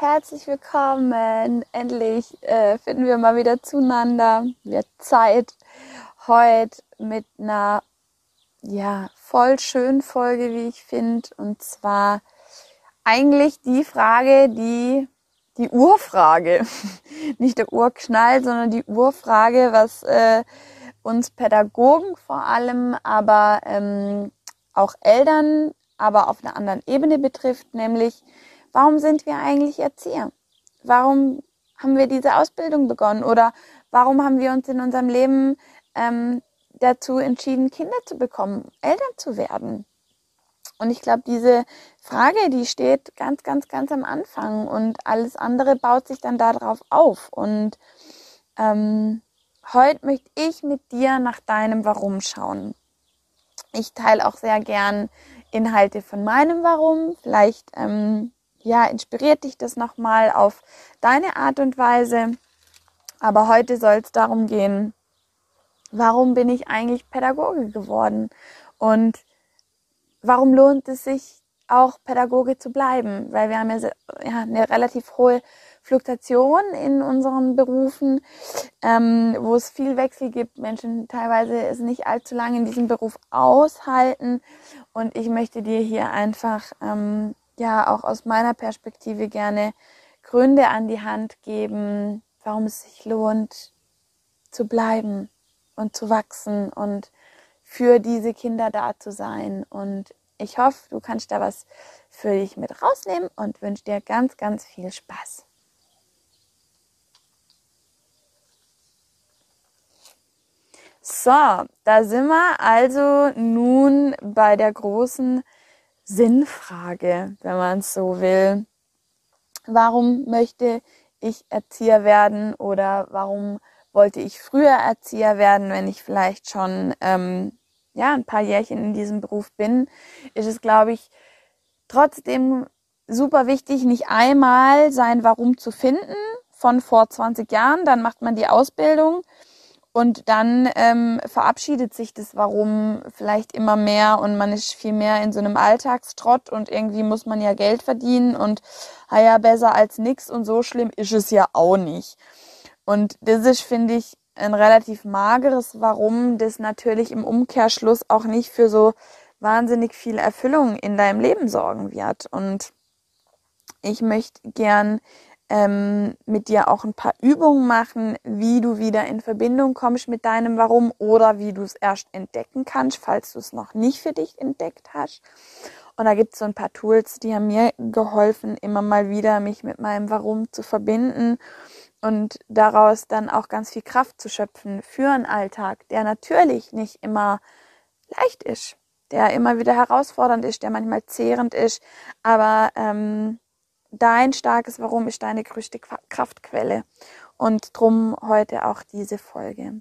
Herzlich willkommen. Endlich äh, finden wir mal wieder zueinander. Wird Zeit heute mit einer ja voll schönen Folge, wie ich finde, und zwar eigentlich die Frage, die die Urfrage, nicht der Urknall, sondern die Urfrage, was äh, uns Pädagogen vor allem, aber ähm, auch Eltern, aber auf einer anderen Ebene betrifft, nämlich warum sind wir eigentlich Erzieher? Warum haben wir diese Ausbildung begonnen? Oder warum haben wir uns in unserem Leben ähm, dazu entschieden, Kinder zu bekommen, Eltern zu werden? Und ich glaube, diese Frage, die steht ganz, ganz, ganz am Anfang und alles andere baut sich dann darauf auf. Und ähm, heute möchte ich mit dir nach deinem Warum schauen. Ich teile auch sehr gern Inhalte von meinem Warum. Vielleicht ähm, ja, inspiriert dich das nochmal auf deine Art und Weise. Aber heute soll es darum gehen, warum bin ich eigentlich Pädagoge geworden? Und warum lohnt es sich auch Pädagoge zu bleiben? Weil wir haben ja, ja eine relativ hohe Fluktuation in unseren Berufen, ähm, wo es viel Wechsel gibt. Menschen teilweise es nicht allzu lange in diesem Beruf aushalten. Und ich möchte dir hier einfach ähm, ja auch aus meiner Perspektive gerne Gründe an die Hand geben, warum es sich lohnt zu bleiben und zu wachsen und für diese Kinder da zu sein. Und ich hoffe, du kannst da was für dich mit rausnehmen und wünsche dir ganz, ganz viel Spaß. So, da sind wir also nun bei der großen Sinnfrage, wenn man es so will. Warum möchte ich Erzieher werden oder warum wollte ich früher Erzieher werden, wenn ich vielleicht schon ähm, ja ein paar Jährchen in diesem Beruf bin, ist es, glaube ich, trotzdem super wichtig, nicht einmal sein Warum zu finden von vor 20 Jahren, dann macht man die Ausbildung und dann ähm, verabschiedet sich das Warum vielleicht immer mehr und man ist viel mehr in so einem Alltagstrott und irgendwie muss man ja Geld verdienen und ja, besser als nix und so schlimm ist es ja auch nicht. Und das ist, finde ich, ein relativ mageres Warum, das natürlich im Umkehrschluss auch nicht für so wahnsinnig viel Erfüllung in deinem Leben sorgen wird. Und ich möchte gern ähm, mit dir auch ein paar Übungen machen, wie du wieder in Verbindung kommst mit deinem Warum oder wie du es erst entdecken kannst, falls du es noch nicht für dich entdeckt hast. Und da gibt es so ein paar Tools, die haben mir geholfen, immer mal wieder mich mit meinem Warum zu verbinden und daraus dann auch ganz viel Kraft zu schöpfen für einen Alltag, der natürlich nicht immer leicht ist, der immer wieder herausfordernd ist, der manchmal zehrend ist, aber ähm, dein starkes Warum ist deine größte Kraftquelle. Und drum heute auch diese Folge.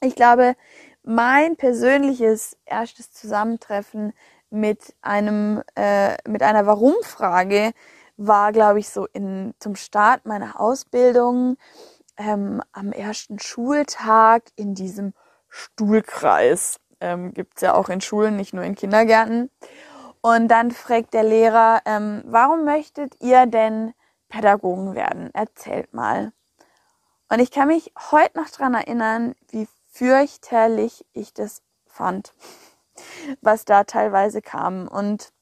Ich glaube, mein persönliches erstes Zusammentreffen mit einem äh, mit einer Warum-Frage war, glaube ich, so in zum Start meiner Ausbildung ähm, am ersten Schultag in diesem Stuhlkreis. Ähm, Gibt ja auch in Schulen, nicht nur in Kindergärten. Und dann fragt der Lehrer, ähm, warum möchtet ihr denn Pädagogen werden? Erzählt mal. Und ich kann mich heute noch dran erinnern, wie fürchterlich ich das fand, was da teilweise kam. Und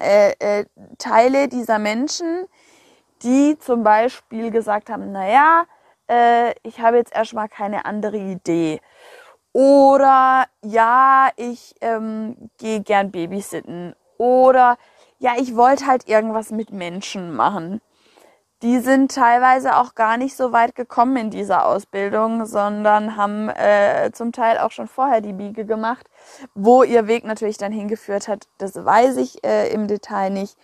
äh, äh, Teile dieser Menschen, die zum Beispiel gesagt haben, naja, äh, ich habe jetzt erstmal keine andere Idee. Oder ja, ich ähm, gehe gern babysitten. Oder ja, ich wollte halt irgendwas mit Menschen machen. die sind teilweise auch gar nicht so weit gekommen in dieser Ausbildung, sondern haben äh, zum Teil auch schon vorher die Biege gemacht. Wo ihr Weg natürlich dann hingeführt hat, das weiß ich äh, im Detail nicht.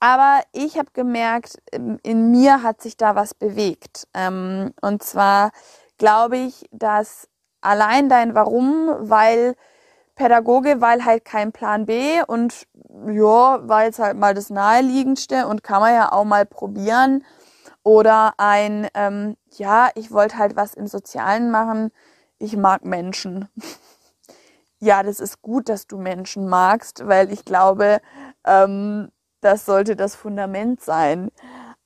Aber ich habe gemerkt, in mir hat sich da was bewegt. Ähm, und zwar glaube ich, dass allein dein Warum, weil Pädagoge, weil halt kein Plan B und ja, war jetzt halt mal das naheliegendste und kann man ja auch mal probieren. Oder ein, ähm, ja, ich wollte halt was im Sozialen machen. Ich mag Menschen. ja, das ist gut, dass du Menschen magst, weil ich glaube, ähm, das sollte das Fundament sein.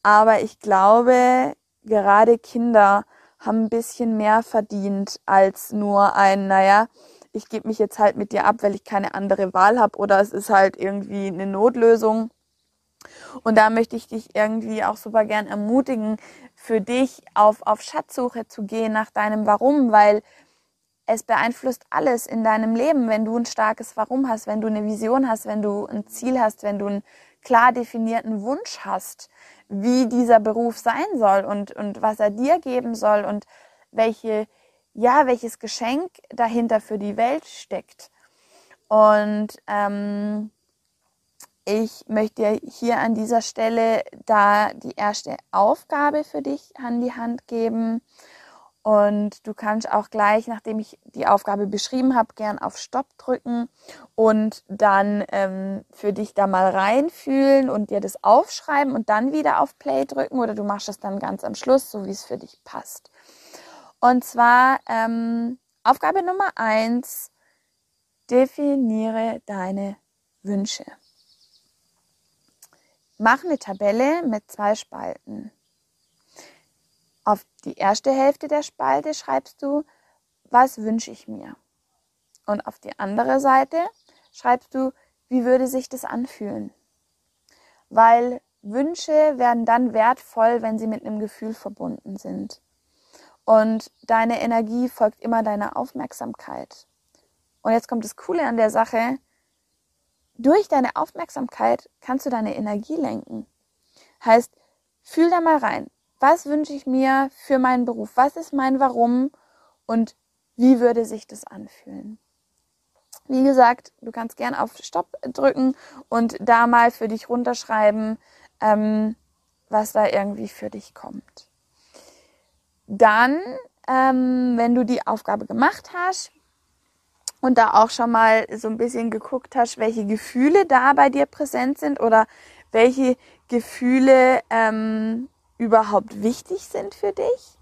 Aber ich glaube, gerade Kinder haben ein bisschen mehr verdient als nur ein, naja, ich gebe mich jetzt halt mit dir ab, weil ich keine andere Wahl habe oder es ist halt irgendwie eine Notlösung. Und da möchte ich dich irgendwie auch super gern ermutigen, für dich auf, auf Schatzsuche zu gehen nach deinem Warum, weil es beeinflusst alles in deinem Leben, wenn du ein starkes Warum hast, wenn du eine Vision hast, wenn du ein Ziel hast, wenn du einen klar definierten Wunsch hast, wie dieser Beruf sein soll und, und was er dir geben soll und welche ja, welches Geschenk dahinter für die Welt steckt. Und ähm, ich möchte hier an dieser Stelle da die erste Aufgabe für dich an die Hand geben. Und du kannst auch gleich, nachdem ich die Aufgabe beschrieben habe, gern auf Stopp drücken und dann ähm, für dich da mal reinfühlen und dir das aufschreiben und dann wieder auf Play drücken oder du machst das dann ganz am Schluss, so wie es für dich passt. Und zwar ähm, Aufgabe Nummer eins, definiere deine Wünsche. Mach eine Tabelle mit zwei Spalten. Auf die erste Hälfte der Spalte schreibst du, was wünsche ich mir? Und auf die andere Seite schreibst du, wie würde sich das anfühlen? Weil Wünsche werden dann wertvoll, wenn sie mit einem Gefühl verbunden sind. Und deine Energie folgt immer deiner Aufmerksamkeit. Und jetzt kommt das Coole an der Sache. Durch deine Aufmerksamkeit kannst du deine Energie lenken. Heißt, fühl da mal rein. Was wünsche ich mir für meinen Beruf? Was ist mein Warum? Und wie würde sich das anfühlen? Wie gesagt, du kannst gern auf Stopp drücken und da mal für dich runterschreiben, ähm, was da irgendwie für dich kommt. Dann, ähm, wenn du die Aufgabe gemacht hast und da auch schon mal so ein bisschen geguckt hast, welche Gefühle da bei dir präsent sind oder welche Gefühle ähm, überhaupt wichtig sind für dich,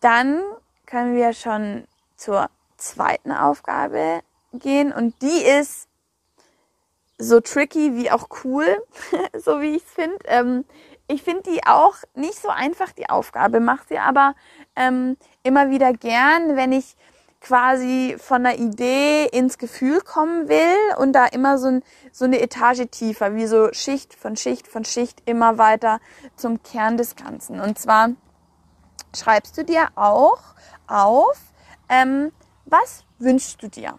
dann können wir schon zur zweiten Aufgabe gehen und die ist so tricky wie auch cool, so wie ich es finde. Ähm, ich finde die auch nicht so einfach, die Aufgabe, mache sie aber ähm, immer wieder gern, wenn ich quasi von einer Idee ins Gefühl kommen will und da immer so, ein, so eine Etage tiefer, wie so Schicht von Schicht von Schicht immer weiter zum Kern des Ganzen. Und zwar schreibst du dir auch auf, ähm, was wünschst du dir?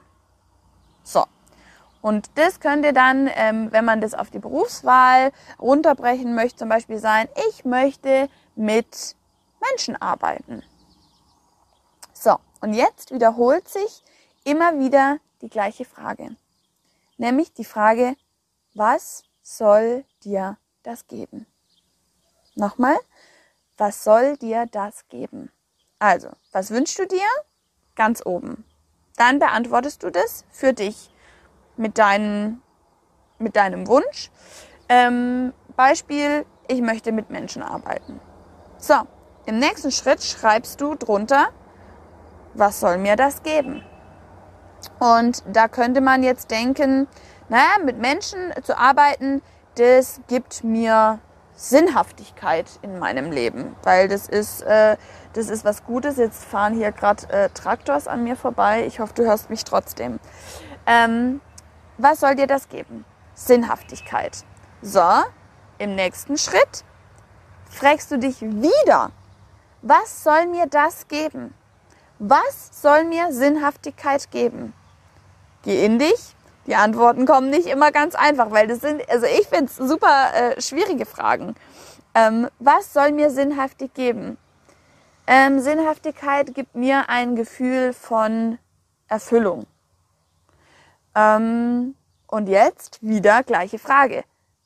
So, und das könnte dann, ähm, wenn man das auf die Berufswahl runterbrechen möchte, zum Beispiel sein, ich möchte mit Menschen arbeiten. Und jetzt wiederholt sich immer wieder die gleiche Frage. Nämlich die Frage, was soll dir das geben? Nochmal, was soll dir das geben? Also, was wünschst du dir? Ganz oben. Dann beantwortest du das für dich mit, deinen, mit deinem Wunsch. Ähm, Beispiel, ich möchte mit Menschen arbeiten. So, im nächsten Schritt schreibst du drunter, was soll mir das geben? Und da könnte man jetzt denken, naja, mit Menschen zu arbeiten, das gibt mir Sinnhaftigkeit in meinem Leben, weil das ist, äh, das ist was Gutes. Jetzt fahren hier gerade äh, Traktors an mir vorbei. Ich hoffe, du hörst mich trotzdem. Ähm, was soll dir das geben? Sinnhaftigkeit. So, im nächsten Schritt fragst du dich wieder, was soll mir das geben? Was soll mir Sinnhaftigkeit geben? Geh in dich. Die Antworten kommen nicht immer ganz einfach, weil das sind, also ich finde es super äh, schwierige Fragen. Ähm, was soll mir Sinnhaftig geben? Ähm, Sinnhaftigkeit gibt mir ein Gefühl von Erfüllung. Ähm, und jetzt wieder gleiche Frage.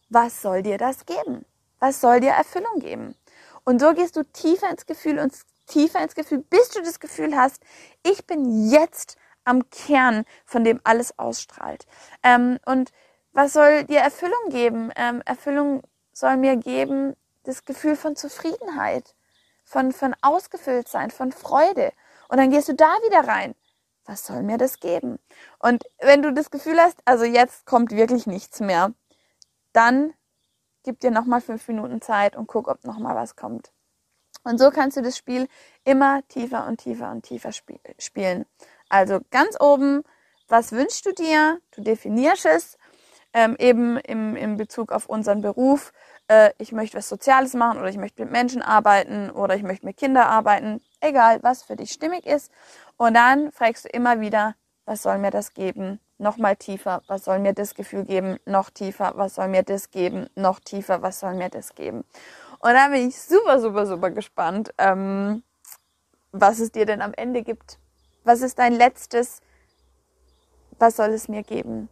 Was soll dir das geben? Was soll dir Erfüllung geben? Und so gehst du tiefer ins Gefühl und tiefer ins Gefühl, bis du das Gefühl hast, ich bin jetzt am Kern, von dem alles ausstrahlt. Ähm, und was soll dir Erfüllung geben? Ähm, Erfüllung soll mir geben das Gefühl von Zufriedenheit, von, von Ausgefülltsein, von Freude. Und dann gehst du da wieder rein. Was soll mir das geben? Und wenn du das Gefühl hast, also jetzt kommt wirklich nichts mehr, dann gib dir nochmal fünf Minuten Zeit und guck, ob nochmal was kommt. Und so kannst du das Spiel immer tiefer und tiefer und tiefer spiel spielen. Also ganz oben, was wünschst du dir? Du definierst es ähm, eben im, im Bezug auf unseren Beruf. Äh, ich möchte was Soziales machen oder ich möchte mit Menschen arbeiten oder ich möchte mit Kindern arbeiten. Egal, was für dich stimmig ist. Und dann fragst du immer wieder, was soll mir das geben? Nochmal tiefer, was soll mir das Gefühl geben? Noch tiefer, was soll mir das geben? Noch tiefer, was soll mir das geben? Und da bin ich super, super, super gespannt, ähm, was es dir denn am Ende gibt. Was ist dein letztes? Was soll es mir geben?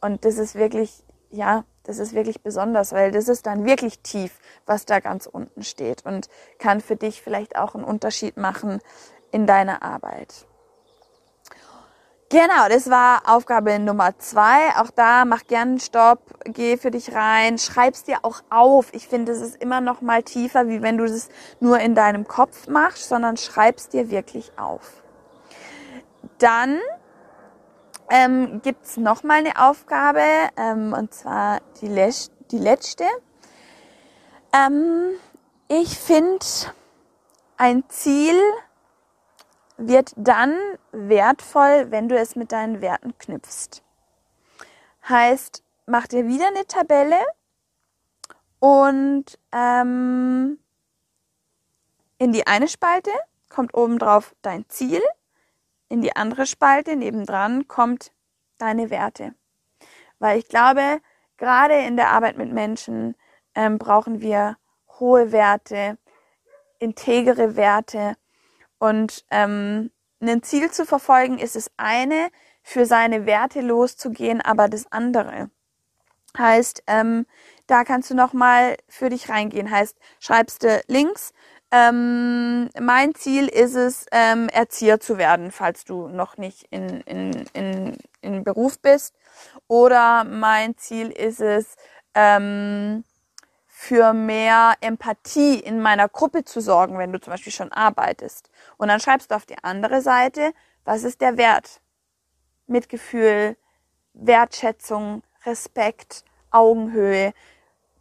Und das ist wirklich, ja, das ist wirklich besonders, weil das ist dann wirklich tief, was da ganz unten steht und kann für dich vielleicht auch einen Unterschied machen in deiner Arbeit. Genau, das war Aufgabe Nummer zwei. Auch da mach gern einen Stopp, geh für dich rein, schreib's dir auch auf. Ich finde, es ist immer noch mal tiefer, wie wenn du das nur in deinem Kopf machst, sondern schreib's dir wirklich auf. Dann ähm, gibt's noch mal eine Aufgabe, ähm, und zwar die, Lesch die letzte. Ähm, ich finde ein Ziel wird dann wertvoll, wenn du es mit deinen Werten knüpfst. Heißt, mach dir wieder eine Tabelle und ähm, in die eine Spalte kommt oben drauf dein Ziel, in die andere Spalte nebendran kommt deine Werte. Weil ich glaube, gerade in der Arbeit mit Menschen ähm, brauchen wir hohe Werte, integere Werte und ähm, ein Ziel zu verfolgen ist das eine, für seine Werte loszugehen, aber das andere. Heißt, ähm, da kannst du nochmal für dich reingehen. Heißt, schreibst du links, ähm, mein Ziel ist es, ähm, Erzieher zu werden, falls du noch nicht in, in, in, in Beruf bist. Oder mein Ziel ist es, ähm, für mehr Empathie in meiner Gruppe zu sorgen, wenn du zum Beispiel schon arbeitest. Und dann schreibst du auf die andere Seite, was ist der Wert? Mitgefühl, Wertschätzung, Respekt, Augenhöhe.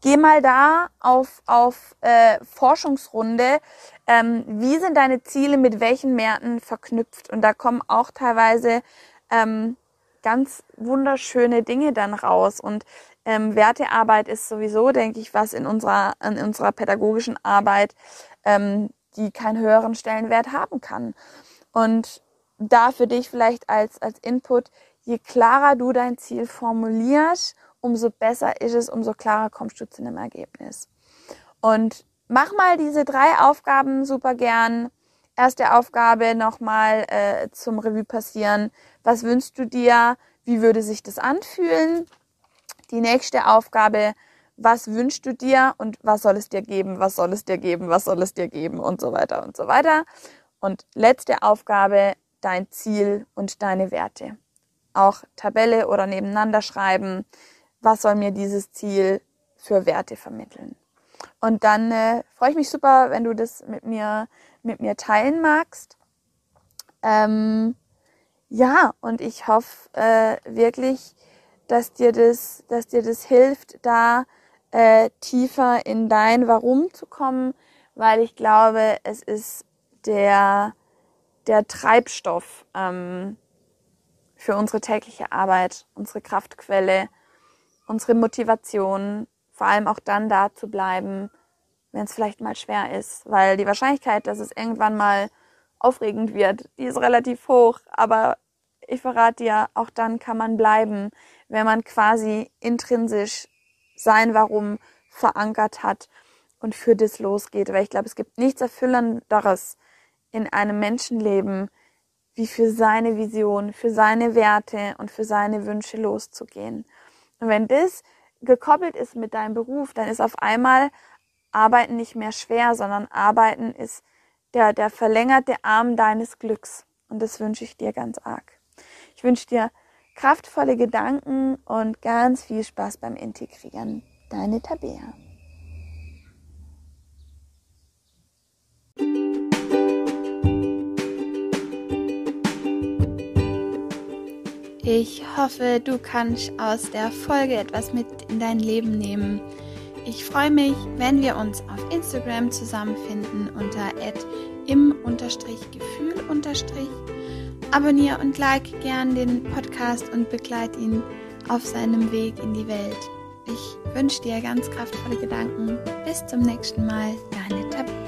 Geh mal da auf, auf äh, Forschungsrunde. Ähm, wie sind deine Ziele mit welchen Märkten verknüpft? Und da kommen auch teilweise ähm, ganz wunderschöne Dinge dann raus. Und ähm, Wertearbeit ist sowieso, denke ich, was in unserer, in unserer pädagogischen Arbeit, ähm, die keinen höheren Stellenwert haben kann. Und da für dich vielleicht als, als Input, je klarer du dein Ziel formulierst, umso besser ist es, umso klarer kommst du zu einem Ergebnis. Und mach mal diese drei Aufgaben super gern. Erste Aufgabe nochmal äh, zum Revue passieren. Was wünschst du dir? Wie würde sich das anfühlen? Die nächste Aufgabe, was wünschst du dir und was soll es dir geben, was soll es dir geben, was soll es dir geben und so weiter und so weiter. Und letzte Aufgabe, dein Ziel und deine Werte. Auch Tabelle oder nebeneinander schreiben, was soll mir dieses Ziel für Werte vermitteln. Und dann äh, freue ich mich super, wenn du das mit mir, mit mir teilen magst. Ähm, ja, und ich hoffe äh, wirklich, dass dir das, dass dir das hilft, da äh, tiefer in dein Warum zu kommen, weil ich glaube, es ist der, der Treibstoff ähm, für unsere tägliche Arbeit, unsere Kraftquelle, unsere Motivation, vor allem auch dann da zu bleiben, wenn es vielleicht mal schwer ist, weil die Wahrscheinlichkeit, dass es irgendwann mal aufregend wird, die ist relativ hoch, aber ich verrate dir, auch dann kann man bleiben, wenn man quasi intrinsisch sein Warum verankert hat und für das losgeht. Weil ich glaube, es gibt nichts Erfüllenderes in einem Menschenleben, wie für seine Vision, für seine Werte und für seine Wünsche loszugehen. Und wenn das gekoppelt ist mit deinem Beruf, dann ist auf einmal Arbeiten nicht mehr schwer, sondern Arbeiten ist der, der verlängerte Arm deines Glücks. Und das wünsche ich dir ganz arg. Ich wünsche dir kraftvolle Gedanken und ganz viel Spaß beim Integrieren. Deine Tabea. Ich hoffe, du kannst aus der Folge etwas mit in dein Leben nehmen. Ich freue mich, wenn wir uns auf Instagram zusammenfinden unter im-gefühl. Abonniere und like gern den Podcast und begleite ihn auf seinem Weg in die Welt. Ich wünsche dir ganz kraftvolle Gedanken. Bis zum nächsten Mal, deine Tabea.